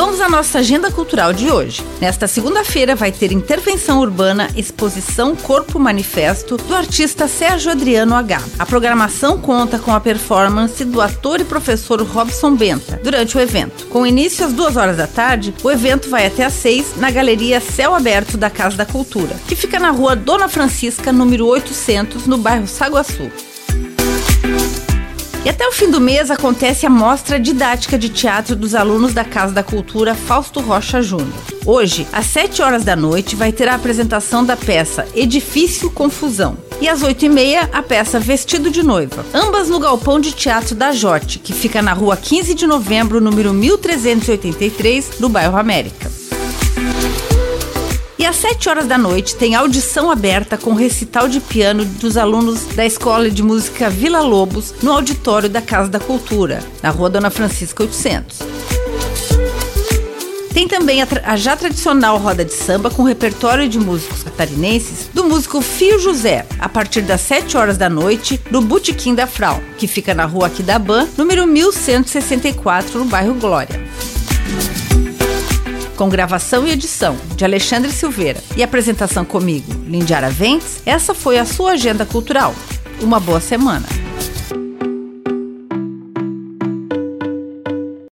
Vamos à nossa agenda cultural de hoje. Nesta segunda-feira vai ter intervenção urbana, exposição Corpo Manifesto do artista Sérgio Adriano H. A programação conta com a performance do ator e professor Robson Benta durante o evento. Com início às duas horas da tarde, o evento vai até às seis na Galeria Céu Aberto da Casa da Cultura, que fica na rua Dona Francisca, número 800, no bairro Saguaçu. E até o fim do mês acontece a mostra didática de teatro dos alunos da Casa da Cultura Fausto Rocha Júnior. Hoje, às 7 horas da noite, vai ter a apresentação da peça Edifício Confusão. E às 8 e meia, a peça Vestido de Noiva. Ambas no Galpão de Teatro da Jote, que fica na rua 15 de novembro, número 1383, no bairro América. E às 7 horas da noite tem audição aberta com recital de piano dos alunos da Escola de Música Vila Lobos no auditório da Casa da Cultura, na Rua Dona Francisca 800. Tem também a, a, já tradicional roda de samba com repertório de músicos catarinenses do músico Fio José, a partir das 7 horas da noite, no Botequim da Frau, que fica na rua Aquidaban, número 1164, no bairro Glória com gravação e edição de Alexandre Silveira e apresentação comigo, Lindiara Ventes, essa foi a sua agenda cultural. Uma boa semana.